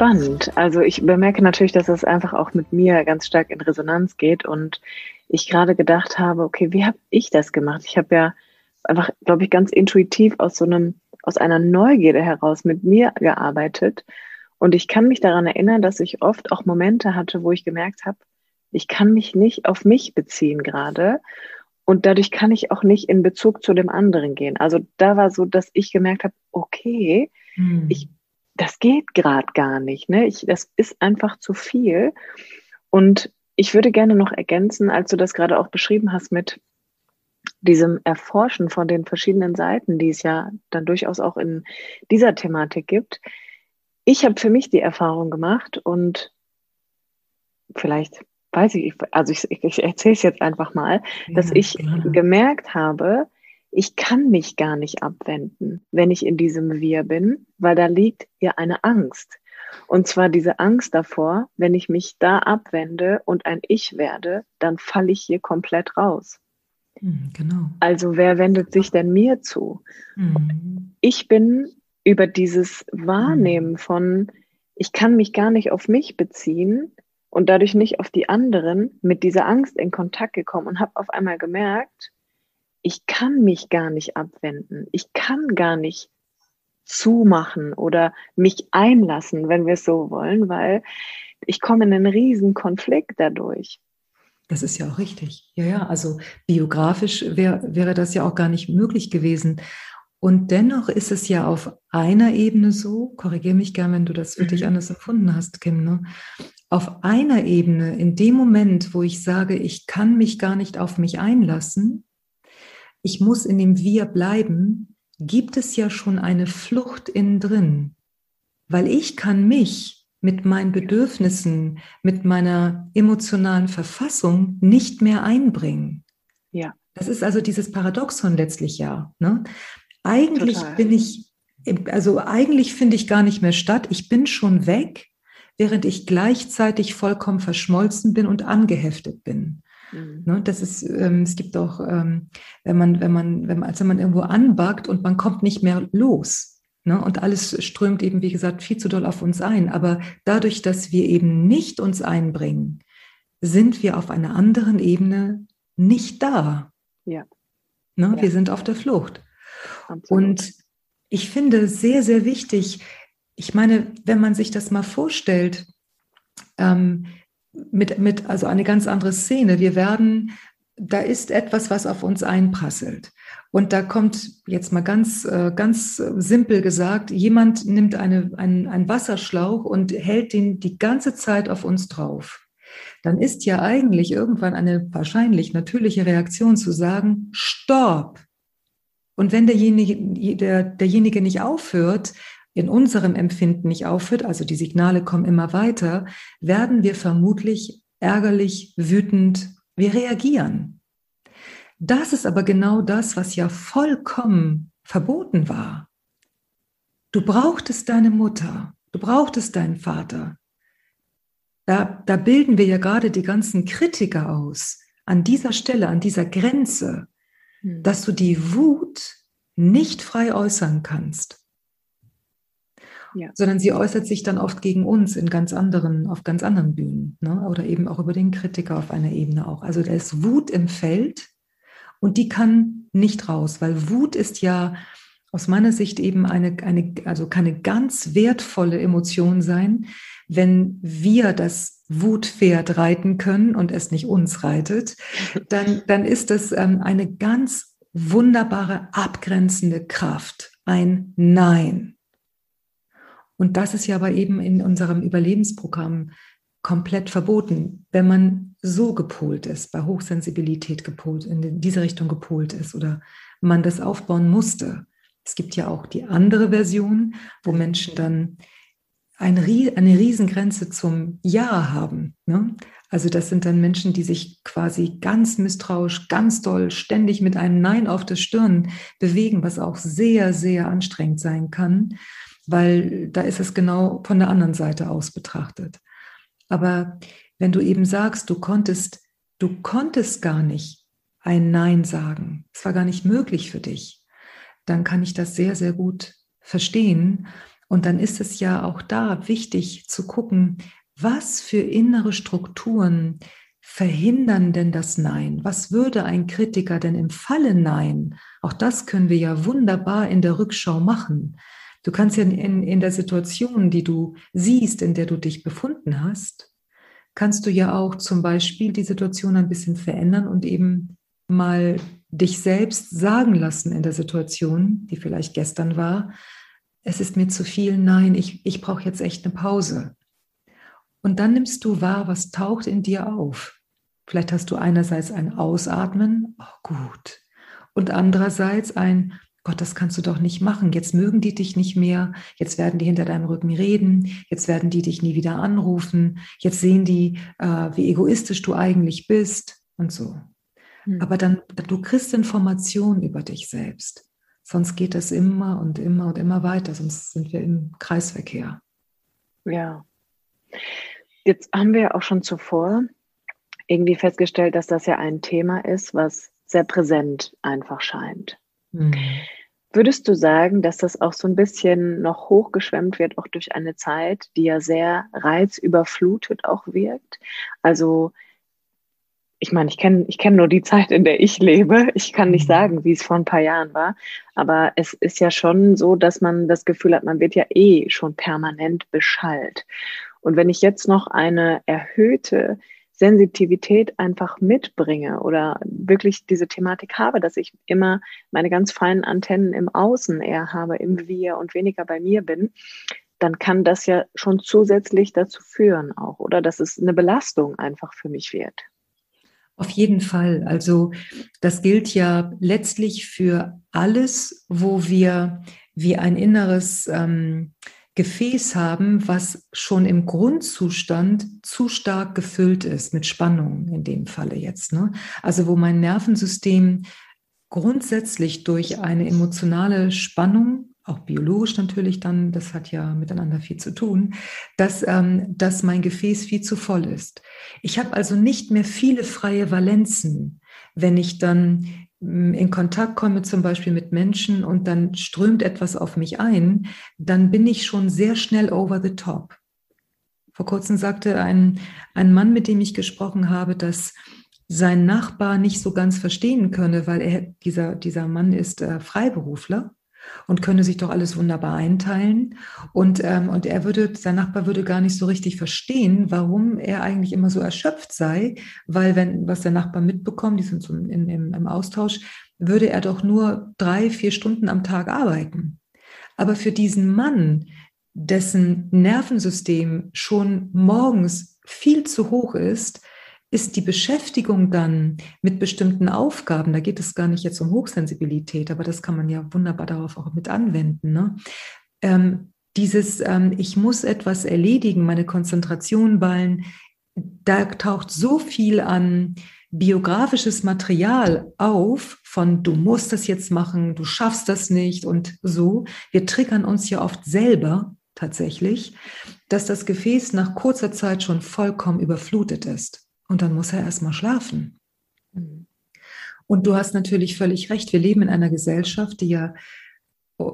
Spannend. Also ich bemerke natürlich, dass es einfach auch mit mir ganz stark in Resonanz geht und ich gerade gedacht habe, okay, wie habe ich das gemacht? Ich habe ja einfach, glaube ich, ganz intuitiv aus so einem, aus einer Neugierde heraus mit mir gearbeitet. Und ich kann mich daran erinnern, dass ich oft auch Momente hatte, wo ich gemerkt habe, ich kann mich nicht auf mich beziehen gerade. Und dadurch kann ich auch nicht in Bezug zu dem anderen gehen. Also da war so, dass ich gemerkt habe, okay, hm. ich das geht gerade gar nicht. Ne? Ich, das ist einfach zu viel. Und ich würde gerne noch ergänzen, als du das gerade auch beschrieben hast mit diesem Erforschen von den verschiedenen Seiten, die es ja dann durchaus auch in dieser Thematik gibt. Ich habe für mich die Erfahrung gemacht und vielleicht weiß ich, also ich, ich erzähle es jetzt einfach mal, ja, dass ich gerne. gemerkt habe, ich kann mich gar nicht abwenden, wenn ich in diesem Wir bin, weil da liegt ja eine Angst. Und zwar diese Angst davor, wenn ich mich da abwende und ein Ich werde, dann falle ich hier komplett raus. Hm, genau. Also wer wendet sich denn mir zu? Mhm. Ich bin über dieses Wahrnehmen hm. von, ich kann mich gar nicht auf mich beziehen und dadurch nicht auf die anderen, mit dieser Angst in Kontakt gekommen und habe auf einmal gemerkt, ich kann mich gar nicht abwenden. Ich kann gar nicht zumachen oder mich einlassen, wenn wir es so wollen, weil ich komme in einen riesen Konflikt dadurch. Das ist ja auch richtig. Ja, ja, also biografisch wär, wäre das ja auch gar nicht möglich gewesen. Und dennoch ist es ja auf einer Ebene so, korrigiere mich gern, wenn du das für mhm. dich anders empfunden hast, Kim, ne? auf einer Ebene, in dem Moment, wo ich sage, ich kann mich gar nicht auf mich einlassen, ich muss in dem Wir bleiben, gibt es ja schon eine Flucht innen drin. Weil ich kann mich mit meinen Bedürfnissen, mit meiner emotionalen Verfassung nicht mehr einbringen. Ja. Das ist also dieses Paradoxon letztlich ja. Ne? Eigentlich Total. bin ich, also eigentlich finde ich gar nicht mehr statt. Ich bin schon weg, während ich gleichzeitig vollkommen verschmolzen bin und angeheftet bin. Mhm. Ne, das ist, ähm, es gibt auch, ähm, wenn man, wenn man, wenn man, als wenn man irgendwo anbackt und man kommt nicht mehr los. Ne, und alles strömt eben, wie gesagt, viel zu doll auf uns ein. Aber dadurch, dass wir eben nicht uns einbringen, sind wir auf einer anderen Ebene nicht da. Ja. Ne, ja. Wir sind auf der Flucht. Absolut. Und ich finde sehr, sehr wichtig, ich meine, wenn man sich das mal vorstellt, ähm, mit, mit, also eine ganz andere Szene. Wir werden, da ist etwas, was auf uns einprasselt. Und da kommt jetzt mal ganz, äh, ganz simpel gesagt, jemand nimmt eine, einen, einen Wasserschlauch und hält den die ganze Zeit auf uns drauf. Dann ist ja eigentlich irgendwann eine wahrscheinlich natürliche Reaktion zu sagen, Stopp! Und wenn derjenige, der, derjenige nicht aufhört, in unserem Empfinden nicht aufhört, also die Signale kommen immer weiter, werden wir vermutlich ärgerlich, wütend, wir reagieren. Das ist aber genau das, was ja vollkommen verboten war. Du brauchtest deine Mutter, du brauchtest deinen Vater. Da, da bilden wir ja gerade die ganzen Kritiker aus, an dieser Stelle, an dieser Grenze, hm. dass du die Wut nicht frei äußern kannst ja. sondern sie äußert sich dann oft gegen uns in ganz anderen, auf ganz anderen Bühnen ne? oder eben auch über den Kritiker auf einer Ebene auch. Also da ist Wut im Feld und die kann nicht raus, weil Wut ist ja aus meiner Sicht eben eine, eine also kann eine ganz wertvolle Emotion sein, wenn wir das Wutpferd reiten können und es nicht uns reitet, dann, dann ist das ähm, eine ganz wunderbare abgrenzende Kraft, ein Nein. Und das ist ja aber eben in unserem Überlebensprogramm komplett verboten, wenn man so gepolt ist, bei Hochsensibilität gepolt, in diese Richtung gepolt ist oder man das aufbauen musste. Es gibt ja auch die andere Version, wo Menschen dann eine, Riesengrenze zum Ja haben. Ne? Also das sind dann Menschen, die sich quasi ganz misstrauisch, ganz doll, ständig mit einem Nein auf der Stirn bewegen, was auch sehr, sehr anstrengend sein kann, weil da ist es genau von der anderen Seite aus betrachtet. Aber wenn du eben sagst, du konntest, du konntest gar nicht ein Nein sagen, es war gar nicht möglich für dich, dann kann ich das sehr, sehr gut verstehen. Und dann ist es ja auch da wichtig zu gucken, was für innere Strukturen verhindern denn das Nein? Was würde ein Kritiker denn im Falle Nein? Auch das können wir ja wunderbar in der Rückschau machen. Du kannst ja in, in der Situation, die du siehst, in der du dich befunden hast, kannst du ja auch zum Beispiel die Situation ein bisschen verändern und eben mal dich selbst sagen lassen in der Situation, die vielleicht gestern war, es ist mir zu viel, nein, ich, ich brauche jetzt echt eine Pause. Und dann nimmst du wahr, was taucht in dir auf. Vielleicht hast du einerseits ein Ausatmen, oh gut, und andererseits ein, Gott, das kannst du doch nicht machen. Jetzt mögen die dich nicht mehr. Jetzt werden die hinter deinem Rücken reden. Jetzt werden die dich nie wieder anrufen. Jetzt sehen die, äh, wie egoistisch du eigentlich bist und so. Hm. Aber dann, du kriegst Informationen über dich selbst. Sonst geht es immer und immer und immer weiter. Sonst sind wir im Kreisverkehr. Ja. Jetzt haben wir auch schon zuvor irgendwie festgestellt, dass das ja ein Thema ist, was sehr präsent einfach scheint. Mhm. Würdest du sagen, dass das auch so ein bisschen noch hochgeschwemmt wird, auch durch eine Zeit, die ja sehr reizüberflutet auch wirkt? Also, ich meine, ich kenne ich kenn nur die Zeit, in der ich lebe. Ich kann nicht mhm. sagen, wie es vor ein paar Jahren war. Aber es ist ja schon so, dass man das Gefühl hat, man wird ja eh schon permanent beschallt. Und wenn ich jetzt noch eine erhöhte Sensitivität einfach mitbringe oder wirklich diese Thematik habe, dass ich immer meine ganz feinen Antennen im Außen eher habe, im Wir und weniger bei mir bin, dann kann das ja schon zusätzlich dazu führen auch, oder dass es eine Belastung einfach für mich wird. Auf jeden Fall. Also das gilt ja letztlich für alles, wo wir wie ein inneres ähm, Gefäß haben, was schon im Grundzustand zu stark gefüllt ist mit Spannung in dem Falle jetzt. Ne? Also wo mein Nervensystem grundsätzlich durch eine emotionale Spannung, auch biologisch natürlich dann, das hat ja miteinander viel zu tun, dass, ähm, dass mein Gefäß viel zu voll ist. Ich habe also nicht mehr viele freie Valenzen, wenn ich dann in Kontakt komme, zum Beispiel mit Menschen und dann strömt etwas auf mich ein, dann bin ich schon sehr schnell over the top. Vor kurzem sagte ein, ein Mann, mit dem ich gesprochen habe, dass sein Nachbar nicht so ganz verstehen könne, weil er, dieser, dieser Mann ist äh, Freiberufler und könne sich doch alles wunderbar einteilen. Und, ähm, und er würde, sein Nachbar würde gar nicht so richtig verstehen, warum er eigentlich immer so erschöpft sei, weil wenn, was der Nachbar mitbekommt, die sind so in, in, im Austausch, würde er doch nur drei, vier Stunden am Tag arbeiten. Aber für diesen Mann, dessen Nervensystem schon morgens viel zu hoch ist, ist die Beschäftigung dann mit bestimmten Aufgaben, da geht es gar nicht jetzt um Hochsensibilität, aber das kann man ja wunderbar darauf auch mit anwenden. Ne? Ähm, dieses, ähm, ich muss etwas erledigen, meine Konzentration ballen, da taucht so viel an biografisches Material auf von du musst das jetzt machen, du schaffst das nicht und so. Wir triggern uns ja oft selber tatsächlich, dass das Gefäß nach kurzer Zeit schon vollkommen überflutet ist. Und dann muss er erstmal schlafen. Mhm. Und du hast natürlich völlig recht. Wir leben in einer Gesellschaft, die ja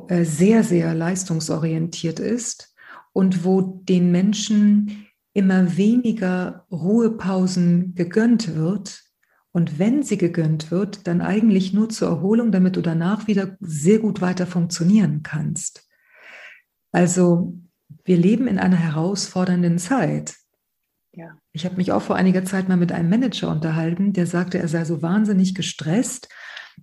äh, sehr, sehr leistungsorientiert ist und wo den Menschen immer weniger Ruhepausen gegönnt wird. Und wenn sie gegönnt wird, dann eigentlich nur zur Erholung, damit du danach wieder sehr gut weiter funktionieren kannst. Also wir leben in einer herausfordernden Zeit. Ich habe mich auch vor einiger Zeit mal mit einem Manager unterhalten, der sagte, er sei so wahnsinnig gestresst.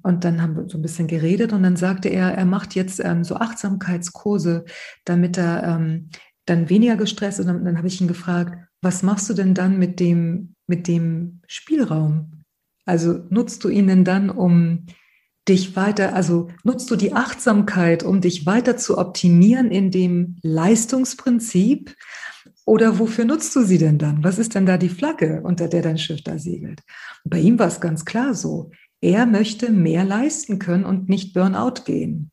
Und dann haben wir so ein bisschen geredet und dann sagte er, er macht jetzt ähm, so Achtsamkeitskurse, damit er ähm, dann weniger gestresst ist. Und dann, dann habe ich ihn gefragt, was machst du denn dann mit dem, mit dem Spielraum? Also nutzt du ihn denn dann, um dich weiter, also nutzt du die Achtsamkeit, um dich weiter zu optimieren in dem Leistungsprinzip? Oder wofür nutzt du sie denn dann? Was ist denn da die Flagge, unter der dein Schiff da segelt? Und bei ihm war es ganz klar so. Er möchte mehr leisten können und nicht Burnout gehen.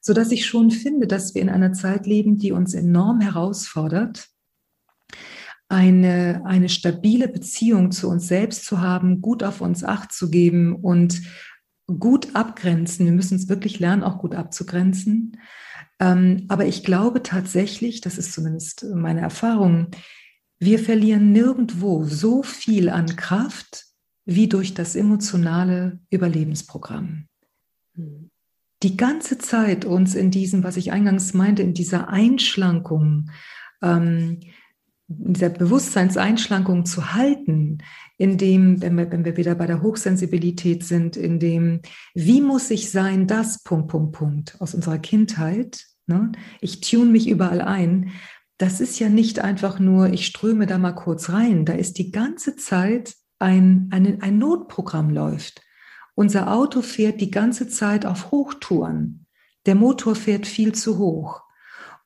Sodass ich schon finde, dass wir in einer Zeit leben, die uns enorm herausfordert, eine, eine stabile Beziehung zu uns selbst zu haben, gut auf uns acht zu geben und gut abgrenzen. Wir müssen es wirklich lernen, auch gut abzugrenzen. Ähm, aber ich glaube tatsächlich, das ist zumindest meine Erfahrung, wir verlieren nirgendwo so viel an Kraft wie durch das emotionale Überlebensprogramm. Hm. Die ganze Zeit uns in diesem, was ich eingangs meinte, in dieser Einschlankung, ähm, in dieser Bewusstseinseinschlankung zu halten, in dem, wenn wir, wenn wir wieder bei der Hochsensibilität sind, in dem, wie muss ich sein, das, Punkt, Punkt, Punkt, aus unserer Kindheit, ne? ich tune mich überall ein, das ist ja nicht einfach nur, ich ströme da mal kurz rein, da ist die ganze Zeit ein, ein, ein Notprogramm läuft. Unser Auto fährt die ganze Zeit auf Hochtouren. Der Motor fährt viel zu hoch.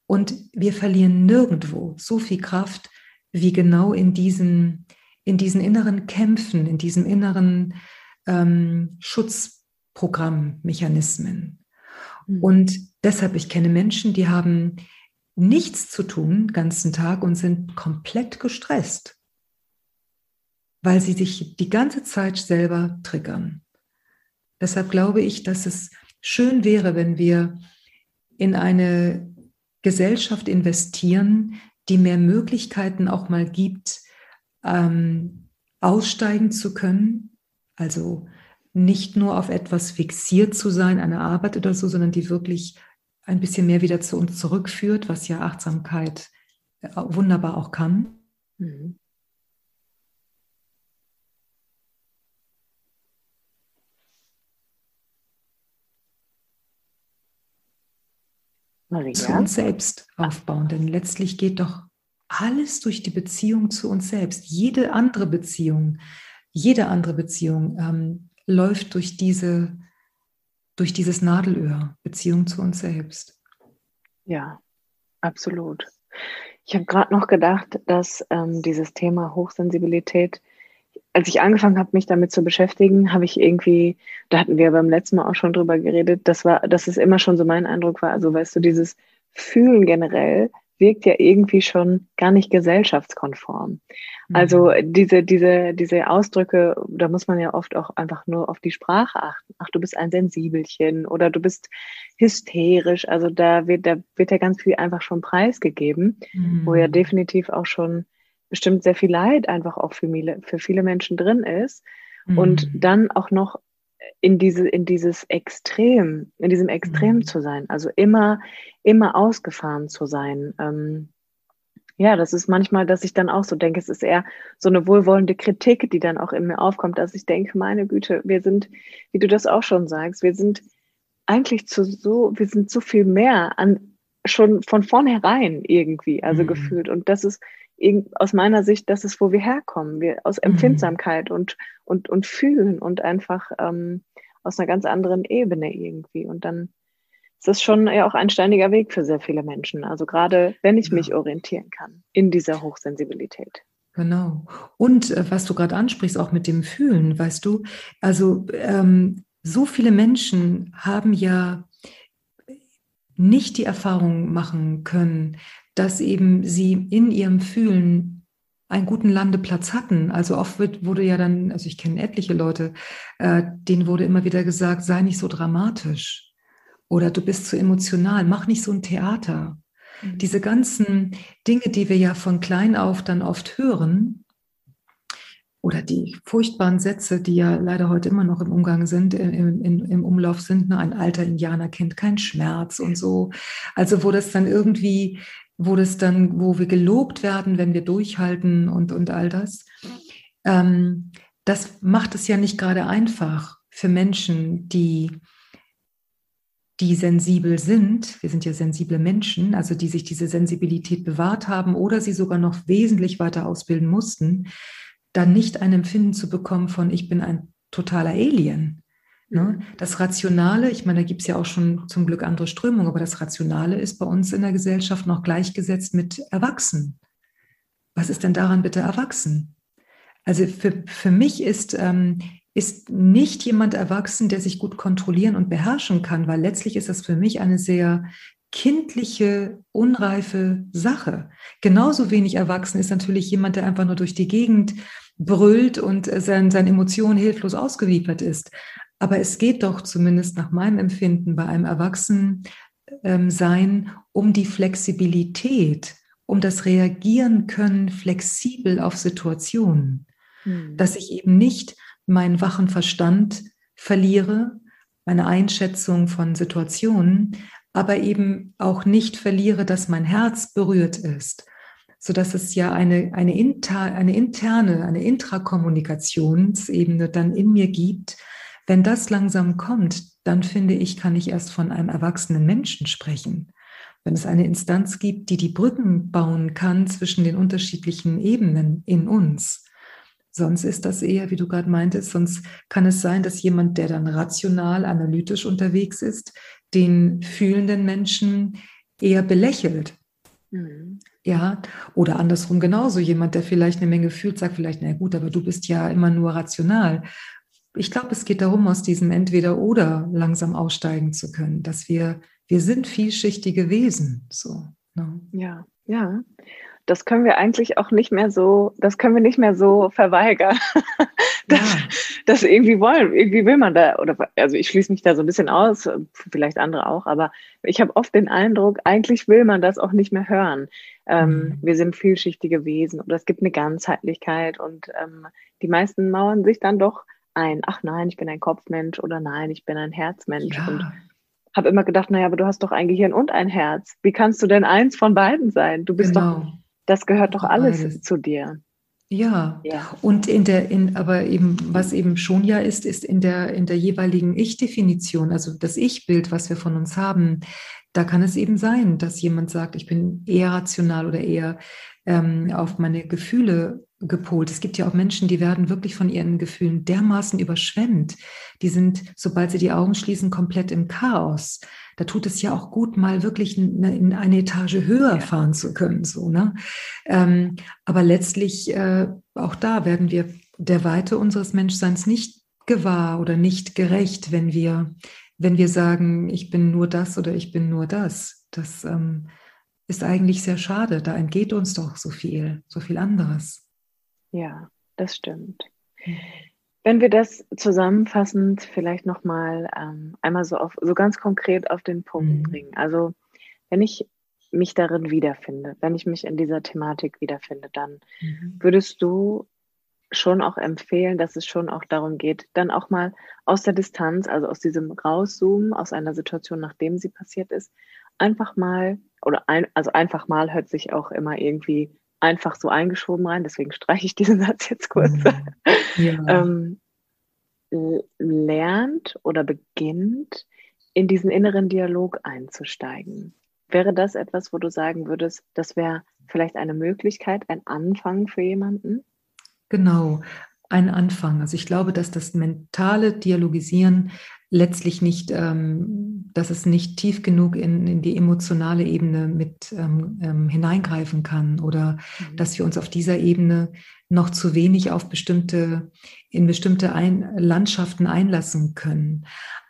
Und wir verlieren nirgendwo so viel Kraft wie genau in diesen, in diesen inneren Kämpfen, in diesen inneren ähm, Schutzprogrammmechanismen. Mhm. Und deshalb, ich kenne Menschen, die haben nichts zu tun den ganzen Tag und sind komplett gestresst, weil sie sich die ganze Zeit selber triggern. Deshalb glaube ich, dass es schön wäre, wenn wir in eine Gesellschaft investieren, die mehr Möglichkeiten auch mal gibt, ähm, aussteigen zu können. Also nicht nur auf etwas fixiert zu sein, eine Arbeit oder so, sondern die wirklich ein bisschen mehr wieder zu uns zurückführt, was ja Achtsamkeit äh, wunderbar auch kann. Mhm. Maria? zu uns selbst aufbauen. Denn letztlich geht doch alles durch die Beziehung zu uns selbst. Jede andere Beziehung, jede andere Beziehung ähm, läuft durch diese, durch dieses Nadelöhr, Beziehung zu uns selbst. Ja, absolut. Ich habe gerade noch gedacht, dass ähm, dieses Thema Hochsensibilität als ich angefangen habe, mich damit zu beschäftigen, habe ich irgendwie, da hatten wir beim letzten Mal auch schon drüber geredet, das war, dass es immer schon so mein Eindruck war. Also weißt du, dieses Fühlen generell wirkt ja irgendwie schon gar nicht gesellschaftskonform. Mhm. Also diese, diese, diese Ausdrücke, da muss man ja oft auch einfach nur auf die Sprache achten. Ach, du bist ein Sensibelchen oder du bist hysterisch. Also da wird, da wird ja ganz viel einfach schon preisgegeben, mhm. wo ja definitiv auch schon bestimmt sehr viel Leid einfach auch für viele, für viele Menschen drin ist. Mhm. Und dann auch noch in diese, in dieses Extrem, in diesem Extrem mhm. zu sein, also immer, immer ausgefahren zu sein. Ähm, ja, das ist manchmal, dass ich dann auch so denke, es ist eher so eine wohlwollende Kritik, die dann auch in mir aufkommt, dass ich denke, meine Güte, wir sind, wie du das auch schon sagst, wir sind eigentlich zu so, wir sind so viel mehr an, schon von vornherein irgendwie, also mhm. gefühlt. Und das ist, aus meiner Sicht, das ist, wo wir herkommen. Wir aus mhm. Empfindsamkeit mhm. und, und, und fühlen und einfach ähm, aus einer ganz anderen Ebene irgendwie. Und dann ist das schon ja auch ein steiniger Weg für sehr viele Menschen. Also gerade wenn ich ja. mich orientieren kann in dieser Hochsensibilität. Genau. Und äh, was du gerade ansprichst, auch mit dem Fühlen, weißt du, also ähm, so viele Menschen haben ja nicht die Erfahrung machen können, dass eben sie in ihrem Fühlen einen guten Landeplatz hatten. Also oft wird, wurde ja dann, also ich kenne etliche Leute, äh, denen wurde immer wieder gesagt, sei nicht so dramatisch oder du bist zu emotional, mach nicht so ein Theater. Mhm. Diese ganzen Dinge, die wir ja von klein auf dann oft hören, oder die furchtbaren Sätze, die ja leider heute immer noch im Umgang sind, im, im, im Umlauf sind, ne? ein alter Indianer kennt keinen Schmerz und so. Also wo das dann irgendwie wo das dann, wo wir gelobt werden, wenn wir durchhalten und, und all das. Ähm, das macht es ja nicht gerade einfach für Menschen, die, die sensibel sind. Wir sind ja sensible Menschen, also die sich diese Sensibilität bewahrt haben oder sie sogar noch wesentlich weiter ausbilden mussten, dann nicht ein Empfinden zu bekommen von, ich bin ein totaler Alien. Ne? Das Rationale, ich meine, da gibt es ja auch schon zum Glück andere Strömungen, aber das Rationale ist bei uns in der Gesellschaft noch gleichgesetzt mit Erwachsen. Was ist denn daran bitte erwachsen? Also für, für mich ist, ähm, ist nicht jemand erwachsen, der sich gut kontrollieren und beherrschen kann, weil letztlich ist das für mich eine sehr kindliche, unreife Sache. Genauso wenig erwachsen ist natürlich jemand, der einfach nur durch die Gegend brüllt und seinen, seinen Emotionen hilflos ausgeliefert ist. Aber es geht doch zumindest nach meinem Empfinden bei einem Erwachsenen ähm, sein um die Flexibilität, um das Reagieren können flexibel auf Situationen. Mhm. Dass ich eben nicht meinen wachen Verstand verliere, meine Einschätzung von Situationen, aber eben auch nicht verliere, dass mein Herz berührt ist, sodass es ja eine, eine, inter, eine interne, eine Intrakommunikationsebene dann in mir gibt. Wenn das langsam kommt, dann finde ich, kann ich erst von einem erwachsenen Menschen sprechen. Wenn es eine Instanz gibt, die die Brücken bauen kann zwischen den unterschiedlichen Ebenen in uns. Sonst ist das eher, wie du gerade meintest, sonst kann es sein, dass jemand, der dann rational, analytisch unterwegs ist, den fühlenden Menschen eher belächelt. Mhm. Ja, oder andersrum genauso. Jemand, der vielleicht eine Menge fühlt, sagt vielleicht, na gut, aber du bist ja immer nur rational. Ich glaube, es geht darum, aus diesem Entweder-Oder langsam aussteigen zu können, dass wir, wir sind vielschichtige Wesen. So, ne? Ja, ja das können wir eigentlich auch nicht mehr so, das können wir nicht mehr so verweigern. das, ja. das irgendwie wollen, irgendwie will man da, oder also ich schließe mich da so ein bisschen aus, vielleicht andere auch, aber ich habe oft den Eindruck, eigentlich will man das auch nicht mehr hören. Ähm, mhm. Wir sind vielschichtige Wesen oder es gibt eine Ganzheitlichkeit und ähm, die meisten mauern sich dann doch ein, ach nein, ich bin ein Kopfmensch oder nein, ich bin ein Herzmensch. Ja. Und habe immer gedacht, naja, aber du hast doch ein Gehirn und ein Herz. Wie kannst du denn eins von beiden sein? Du bist genau. doch das gehört doch alles Beides. zu dir. Ja. ja. Und in der, in, aber eben, was eben schon ja ist, ist in der, in der jeweiligen Ich-Definition, also das Ich-Bild, was wir von uns haben, da kann es eben sein, dass jemand sagt, ich bin eher rational oder eher ähm, auf meine Gefühle gepolt. Es gibt ja auch Menschen, die werden wirklich von ihren Gefühlen dermaßen überschwemmt. Die sind, sobald sie die Augen schließen, komplett im Chaos da tut es ja auch gut, mal wirklich in eine Etage höher fahren zu können. So, ne? Ähm, aber letztlich, äh, auch da werden wir der Weite unseres Menschseins nicht gewahr oder nicht gerecht, wenn wir, wenn wir sagen, ich bin nur das oder ich bin nur das. Das ähm, ist eigentlich sehr schade. Da entgeht uns doch so viel, so viel anderes. Ja, das stimmt. Hm. Wenn wir das zusammenfassend vielleicht nochmal ähm, einmal so, auf, so ganz konkret auf den Punkt mhm. bringen. Also wenn ich mich darin wiederfinde, wenn ich mich in dieser Thematik wiederfinde, dann mhm. würdest du schon auch empfehlen, dass es schon auch darum geht, dann auch mal aus der Distanz, also aus diesem Rauszoomen, aus einer Situation, nachdem sie passiert ist, einfach mal, oder ein, also einfach mal hört sich auch immer irgendwie einfach so eingeschoben rein, deswegen streiche ich diesen Satz jetzt kurz, mhm. ja. ähm, lernt oder beginnt, in diesen inneren Dialog einzusteigen. Wäre das etwas, wo du sagen würdest, das wäre vielleicht eine Möglichkeit, ein Anfang für jemanden? Genau, ein Anfang. Also ich glaube, dass das mentale Dialogisieren letztlich nicht, ähm, dass es nicht tief genug in, in die emotionale Ebene mit ähm, ähm, hineingreifen kann oder mhm. dass wir uns auf dieser Ebene noch zu wenig auf bestimmte, in bestimmte ein Landschaften einlassen können.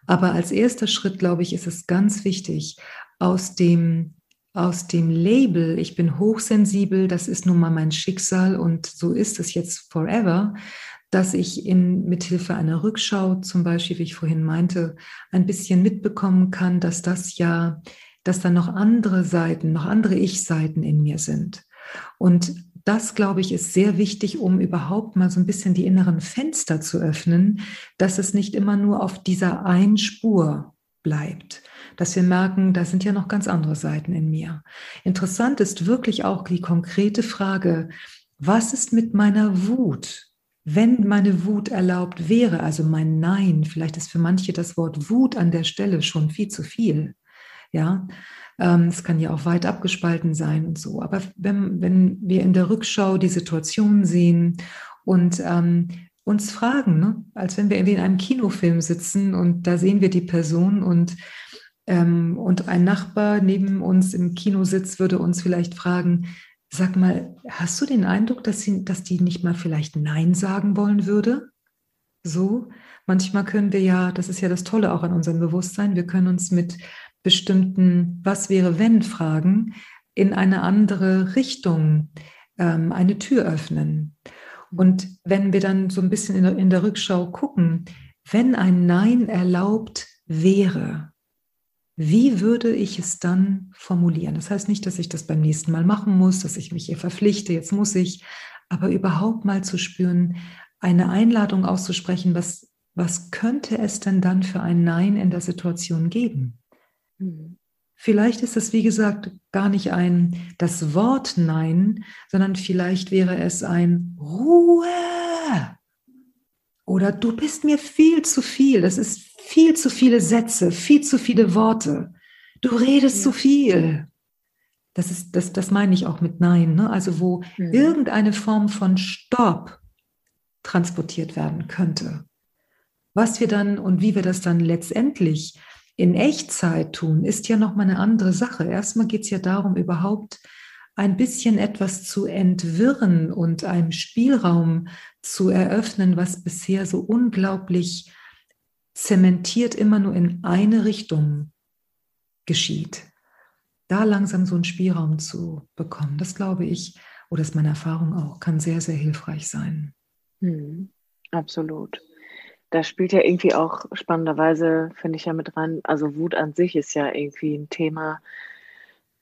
Aber als erster Schritt, glaube ich, ist es ganz wichtig, aus dem, aus dem Label, ich bin hochsensibel, das ist nun mal mein Schicksal und so ist es jetzt forever, dass ich in mithilfe einer Rückschau zum Beispiel, wie ich vorhin meinte, ein bisschen mitbekommen kann, dass das ja, dass da noch andere Seiten, noch andere Ich-Seiten in mir sind. Und das, glaube ich, ist sehr wichtig, um überhaupt mal so ein bisschen die inneren Fenster zu öffnen, dass es nicht immer nur auf dieser einen Spur bleibt, dass wir merken, da sind ja noch ganz andere Seiten in mir. Interessant ist wirklich auch die konkrete Frage, was ist mit meiner Wut? Wenn meine Wut erlaubt wäre, also mein Nein, vielleicht ist für manche das Wort Wut an der Stelle schon viel zu viel. Ja, ähm, es kann ja auch weit abgespalten sein und so. Aber wenn, wenn wir in der Rückschau die Situation sehen und ähm, uns fragen, ne? als wenn wir in einem Kinofilm sitzen und da sehen wir die Person und, ähm, und ein Nachbar neben uns im Kino sitzt, würde uns vielleicht fragen, sag mal, hast du den Eindruck, dass, sie, dass die nicht mal vielleicht Nein sagen wollen würde? So, manchmal können wir ja, das ist ja das Tolle auch an unserem Bewusstsein, wir können uns mit bestimmten Was wäre wenn Fragen in eine andere Richtung ähm, eine Tür öffnen. Und wenn wir dann so ein bisschen in der, in der Rückschau gucken, wenn ein Nein erlaubt wäre, wie würde ich es dann formulieren? Das heißt nicht, dass ich das beim nächsten Mal machen muss, dass ich mich hier verpflichte, jetzt muss ich, aber überhaupt mal zu spüren, eine Einladung auszusprechen, was, was könnte es denn dann für ein Nein in der Situation geben? Mhm. Vielleicht ist es, wie gesagt, gar nicht ein das Wort Nein, sondern vielleicht wäre es ein Ruhe. Oder du bist mir viel zu viel. Das ist viel zu viele Sätze, viel zu viele Worte. Du redest ja. zu viel. Das, ist, das, das meine ich auch mit Nein. Ne? Also wo mhm. irgendeine Form von Stopp transportiert werden könnte. Was wir dann und wie wir das dann letztendlich in Echtzeit tun, ist ja nochmal eine andere Sache. Erstmal geht es ja darum, überhaupt ein bisschen etwas zu entwirren und einem Spielraum zu eröffnen, was bisher so unglaublich zementiert immer nur in eine Richtung geschieht. Da langsam so einen Spielraum zu bekommen, das glaube ich, oder ist meine Erfahrung auch, kann sehr, sehr hilfreich sein. Hm, absolut da spielt ja irgendwie auch spannenderweise, finde ich ja mit rein, also Wut an sich ist ja irgendwie ein Thema.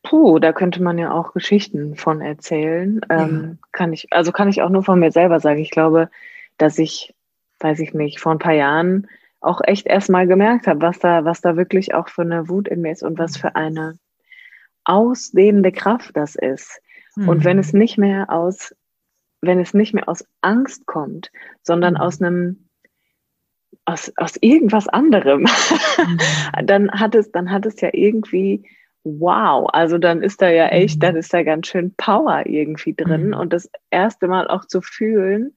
Puh, da könnte man ja auch Geschichten von erzählen. Ja. Ähm, kann ich, also kann ich auch nur von mir selber sagen. Ich glaube, dass ich, weiß ich nicht, vor ein paar Jahren auch echt erstmal gemerkt habe, was da, was da wirklich auch für eine Wut in mir ist und was für eine ausdehnende Kraft das ist. Mhm. Und wenn es nicht mehr aus, wenn es nicht mehr aus Angst kommt, sondern mhm. aus einem aus, aus irgendwas anderem, mhm. dann hat es, dann hat es ja irgendwie, wow, also dann ist da ja echt, mhm. dann ist da ganz schön Power irgendwie drin. Mhm. Und das erste Mal auch zu fühlen,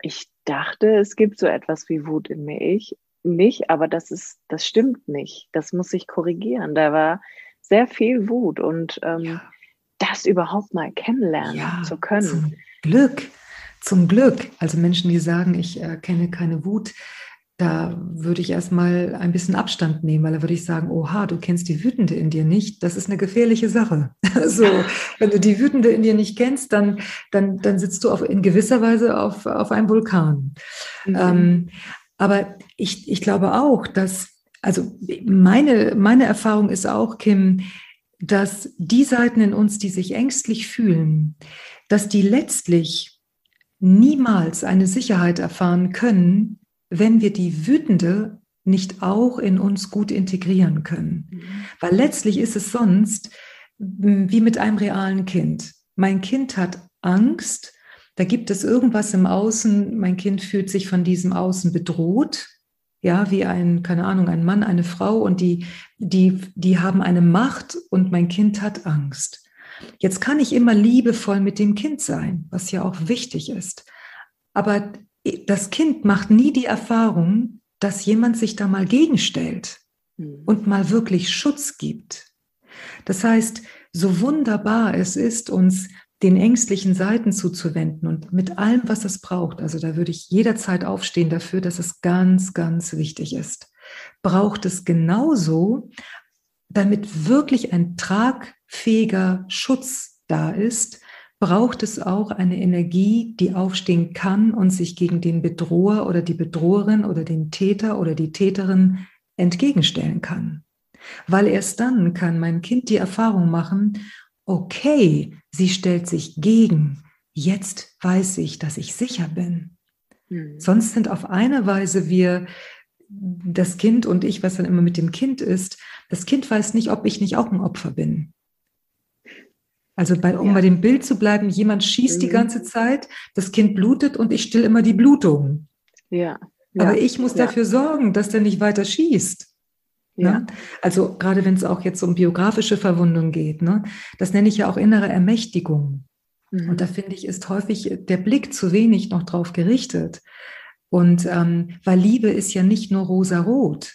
ich dachte, es gibt so etwas wie Wut in mir. Ich nicht, aber das ist, das stimmt nicht. Das muss ich korrigieren. Da war sehr viel Wut und ähm, ja. das überhaupt mal kennenlernen ja, zu können. Zum Glück, zum Glück. Also Menschen, die sagen, ich äh, kenne keine Wut, da würde ich erstmal ein bisschen Abstand nehmen, weil da würde ich sagen, oha, du kennst die Wütende in dir nicht, das ist eine gefährliche Sache. so, wenn du die Wütende in dir nicht kennst, dann, dann, dann sitzt du auf, in gewisser Weise auf, auf einem Vulkan. Mhm. Ähm, aber ich, ich glaube auch, dass, also meine, meine Erfahrung ist auch, Kim, dass die Seiten in uns, die sich ängstlich fühlen, dass die letztlich niemals eine Sicherheit erfahren können, wenn wir die Wütende nicht auch in uns gut integrieren können. Mhm. Weil letztlich ist es sonst wie mit einem realen Kind. Mein Kind hat Angst, da gibt es irgendwas im Außen, mein Kind fühlt sich von diesem Außen bedroht, ja, wie ein, keine Ahnung, ein Mann, eine Frau und die, die, die haben eine Macht und mein Kind hat Angst. Jetzt kann ich immer liebevoll mit dem Kind sein, was ja auch wichtig ist. Aber das Kind macht nie die Erfahrung, dass jemand sich da mal gegenstellt hm. und mal wirklich Schutz gibt. Das heißt, so wunderbar es ist, uns den ängstlichen Seiten zuzuwenden und mit allem, was es braucht, also da würde ich jederzeit aufstehen dafür, dass es ganz, ganz wichtig ist, braucht es genauso, damit wirklich ein tragfähiger Schutz da ist, braucht es auch eine Energie, die aufstehen kann und sich gegen den Bedroher oder die Bedroherin oder den Täter oder die Täterin entgegenstellen kann. Weil erst dann kann mein Kind die Erfahrung machen, okay, sie stellt sich gegen, jetzt weiß ich, dass ich sicher bin. Mhm. Sonst sind auf eine Weise wir, das Kind und ich, was dann immer mit dem Kind ist, das Kind weiß nicht, ob ich nicht auch ein Opfer bin. Also bei, um ja. bei dem Bild zu bleiben, jemand schießt mhm. die ganze Zeit, das Kind blutet und ich still immer die Blutung. Ja. ja. Aber ich muss ja. dafür sorgen, dass der nicht weiter schießt. Ne? Ja. Also gerade wenn es auch jetzt um biografische Verwundung geht, ne? das nenne ich ja auch innere Ermächtigung. Mhm. Und da finde ich, ist häufig der Blick zu wenig noch drauf gerichtet. Und ähm, weil Liebe ist ja nicht nur rosa-rot.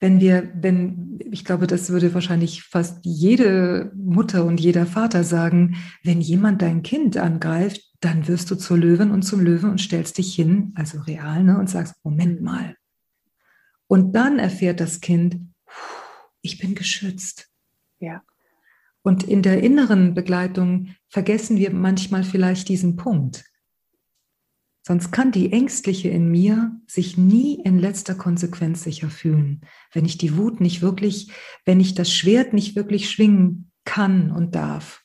Wenn wir, wenn, ich glaube, das würde wahrscheinlich fast jede Mutter und jeder Vater sagen, wenn jemand dein Kind angreift, dann wirst du zur Löwen und zum Löwen und stellst dich hin, also real, ne, und sagst, Moment mal. Und dann erfährt das Kind, ich bin geschützt. Ja. Und in der inneren Begleitung vergessen wir manchmal vielleicht diesen Punkt. Sonst kann die Ängstliche in mir sich nie in letzter Konsequenz sicher fühlen, wenn ich die Wut nicht wirklich, wenn ich das Schwert nicht wirklich schwingen kann und darf.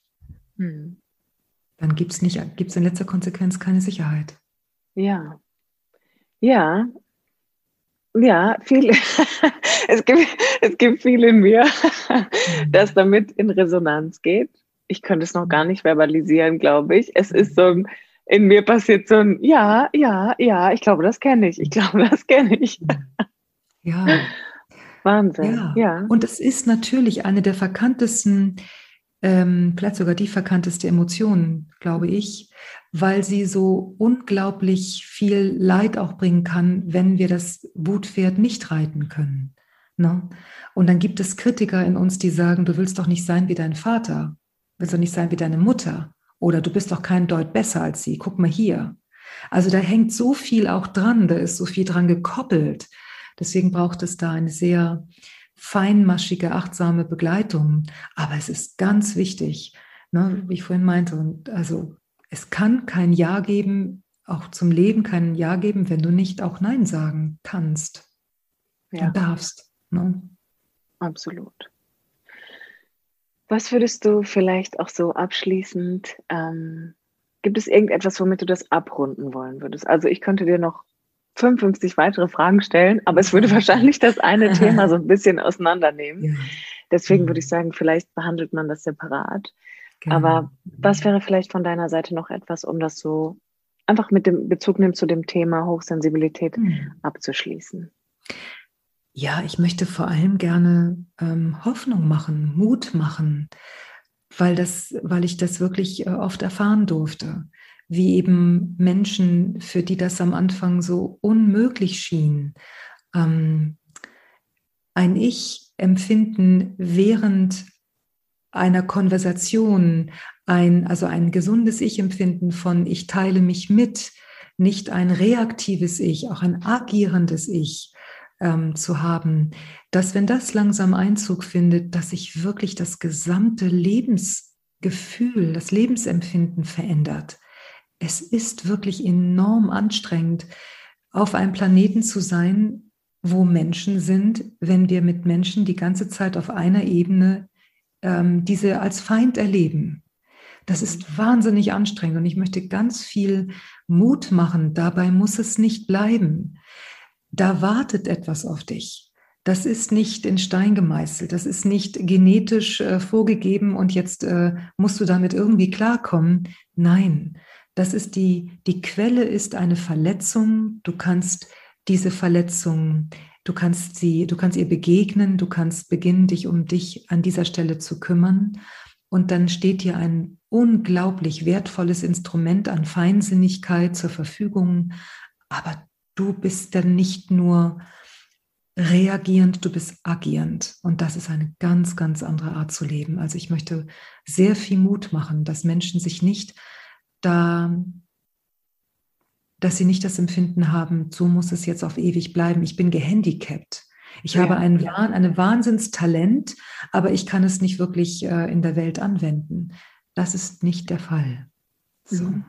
Hm. Dann gibt es gibt's in letzter Konsequenz keine Sicherheit. Ja. Ja. Ja, viel. es, gibt, es gibt viel in mir, mhm. das damit in Resonanz geht. Ich könnte es noch gar nicht verbalisieren, glaube ich. Es ist so ein in mir passiert so ein Ja, ja, ja, ich glaube, das kenne ich. Ich glaube, das kenne ich. Ja. Wahnsinn. Ja. ja. Und es ist natürlich eine der verkanntesten, ähm, vielleicht sogar die verkannteste Emotion, glaube ich, weil sie so unglaublich viel Leid auch bringen kann, wenn wir das Wutpferd nicht reiten können. Ne? Und dann gibt es Kritiker in uns, die sagen, du willst doch nicht sein wie dein Vater, willst doch nicht sein wie deine Mutter. Oder du bist doch kein Deut besser als sie. Guck mal hier. Also da hängt so viel auch dran, da ist so viel dran gekoppelt. Deswegen braucht es da eine sehr feinmaschige, achtsame Begleitung. Aber es ist ganz wichtig, ne, wie ich vorhin meinte, und also es kann kein Ja geben, auch zum Leben kein Ja geben, wenn du nicht auch Nein sagen kannst ja. und darfst. Ne? Absolut. Was würdest du vielleicht auch so abschließend, ähm, gibt es irgendetwas, womit du das abrunden wollen würdest? Also ich könnte dir noch 55 weitere Fragen stellen, aber es würde wahrscheinlich das eine Thema so ein bisschen auseinandernehmen. Ja. Deswegen würde ich sagen, vielleicht behandelt man das separat. Genau. Aber was wäre vielleicht von deiner Seite noch etwas, um das so einfach mit dem Bezug nimmt zu dem Thema Hochsensibilität mhm. abzuschließen? Ja, ich möchte vor allem gerne ähm, Hoffnung machen, Mut machen, weil, das, weil ich das wirklich äh, oft erfahren durfte, wie eben Menschen, für die das am Anfang so unmöglich schien, ähm, ein Ich empfinden während einer Konversation, ein, also ein gesundes Ich-Empfinden von ich teile mich mit, nicht ein reaktives Ich, auch ein agierendes Ich ähm, zu haben, dass wenn das langsam Einzug findet, dass sich wirklich das gesamte Lebensgefühl, das Lebensempfinden verändert. Es ist wirklich enorm anstrengend, auf einem Planeten zu sein, wo Menschen sind, wenn wir mit Menschen die ganze Zeit auf einer Ebene ähm, diese als Feind erleben. Das ist wahnsinnig anstrengend und ich möchte ganz viel Mut machen. Dabei muss es nicht bleiben da wartet etwas auf dich. Das ist nicht in Stein gemeißelt, das ist nicht genetisch äh, vorgegeben und jetzt äh, musst du damit irgendwie klarkommen. Nein, das ist die, die Quelle ist eine Verletzung. Du kannst diese Verletzung, du kannst sie, du kannst ihr begegnen, du kannst beginnen, dich um dich an dieser Stelle zu kümmern. Und dann steht dir ein unglaublich wertvolles Instrument an Feinsinnigkeit zur Verfügung. Aber du bist dann nicht nur reagierend, du bist agierend. Und das ist eine ganz, ganz andere Art zu leben. Also ich möchte sehr viel Mut machen, dass Menschen sich nicht da, dass sie nicht das Empfinden haben, so muss es jetzt auf ewig bleiben. Ich bin gehandicapt. Ich ja, habe ein, ja. eine Wahnsinnstalent, aber ich kann es nicht wirklich äh, in der Welt anwenden. Das ist nicht der Fall. So. Mhm.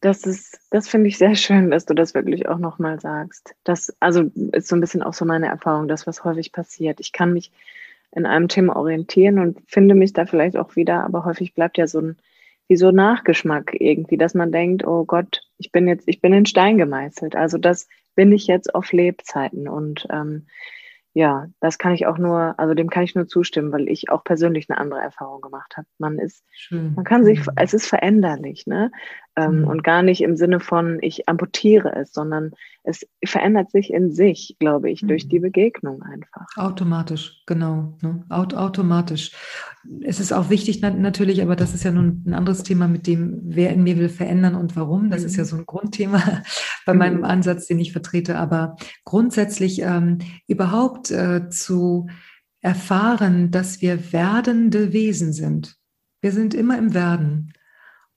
Das ist, das finde ich sehr schön, dass du das wirklich auch nochmal sagst. Das, also ist so ein bisschen auch so meine Erfahrung, das, was häufig passiert. Ich kann mich in einem Thema orientieren und finde mich da vielleicht auch wieder, aber häufig bleibt ja so ein, wie so Nachgeschmack irgendwie, dass man denkt, oh Gott, ich bin jetzt, ich bin in Stein gemeißelt. Also das bin ich jetzt auf Lebzeiten und ähm, ja, das kann ich auch nur, also dem kann ich nur zustimmen, weil ich auch persönlich eine andere Erfahrung gemacht habe. Man ist, Schön. man kann sich, es ist veränderlich, ne? Ähm, mhm. Und gar nicht im Sinne von, ich amputiere es, sondern es verändert sich in sich, glaube ich, mhm. durch die Begegnung einfach. Automatisch, genau. Ne? Aut automatisch. Es ist auch wichtig na natürlich, aber das ist ja nun ein anderes Thema mit dem, wer in mir will verändern und warum. Das mhm. ist ja mhm. so ein Grundthema bei meinem mhm. Ansatz, den ich vertrete. Aber grundsätzlich ähm, überhaupt äh, zu erfahren, dass wir werdende Wesen sind. Wir sind immer im Werden.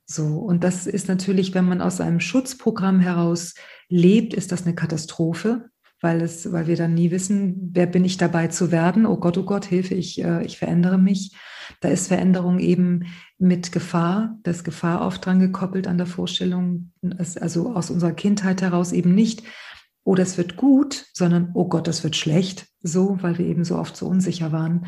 So, und das ist natürlich, wenn man aus einem Schutzprogramm heraus lebt, ist das eine Katastrophe, weil es, weil wir dann nie wissen, wer bin ich dabei zu werden? Oh Gott, oh Gott, Hilfe, ich, äh, ich verändere mich. Da ist Veränderung eben mit Gefahr, das Gefahr oft dran gekoppelt an der Vorstellung, also aus unserer Kindheit heraus eben nicht, oh, das wird gut, sondern oh Gott, das wird schlecht, so, weil wir eben so oft so unsicher waren.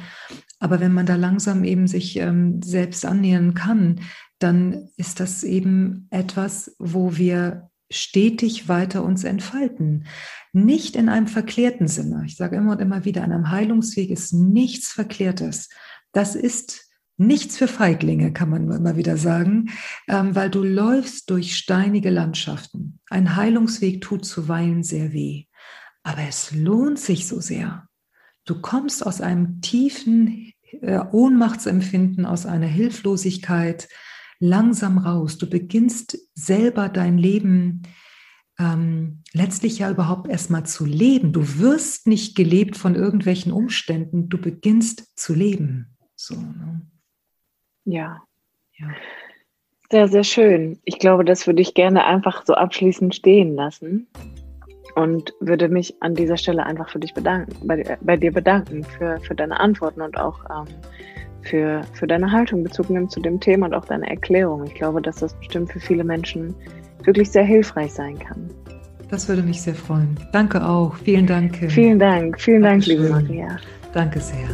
Aber wenn man da langsam eben sich ähm, selbst annähern kann, dann ist das eben etwas, wo wir stetig weiter uns entfalten. Nicht in einem verklärten Sinne. Ich sage immer und immer wieder, an einem Heilungsweg ist nichts Verklärtes. Das ist nichts für Feiglinge, kann man immer wieder sagen, ähm, weil du läufst durch steinige Landschaften. Ein Heilungsweg tut zuweilen sehr weh, aber es lohnt sich so sehr. Du kommst aus einem tiefen äh, Ohnmachtsempfinden, aus einer Hilflosigkeit, langsam raus. Du beginnst selber dein Leben ähm, letztlich ja überhaupt erstmal zu leben. Du wirst nicht gelebt von irgendwelchen Umständen, du beginnst zu leben. So, ne? Ja. ja. Sehr, sehr schön. Ich glaube, das würde ich gerne einfach so abschließend stehen lassen und würde mich an dieser Stelle einfach für dich bedanken, bei, bei dir bedanken für, für deine Antworten und auch ähm, für, für deine Haltung Bezug nimmt zu dem Thema und auch deine Erklärung. Ich glaube, dass das bestimmt für viele Menschen wirklich sehr hilfreich sein kann. Das würde mich sehr freuen. Danke auch. Vielen Dank. Vielen Dank. Vielen Dank, liebe Maria. Danke sehr.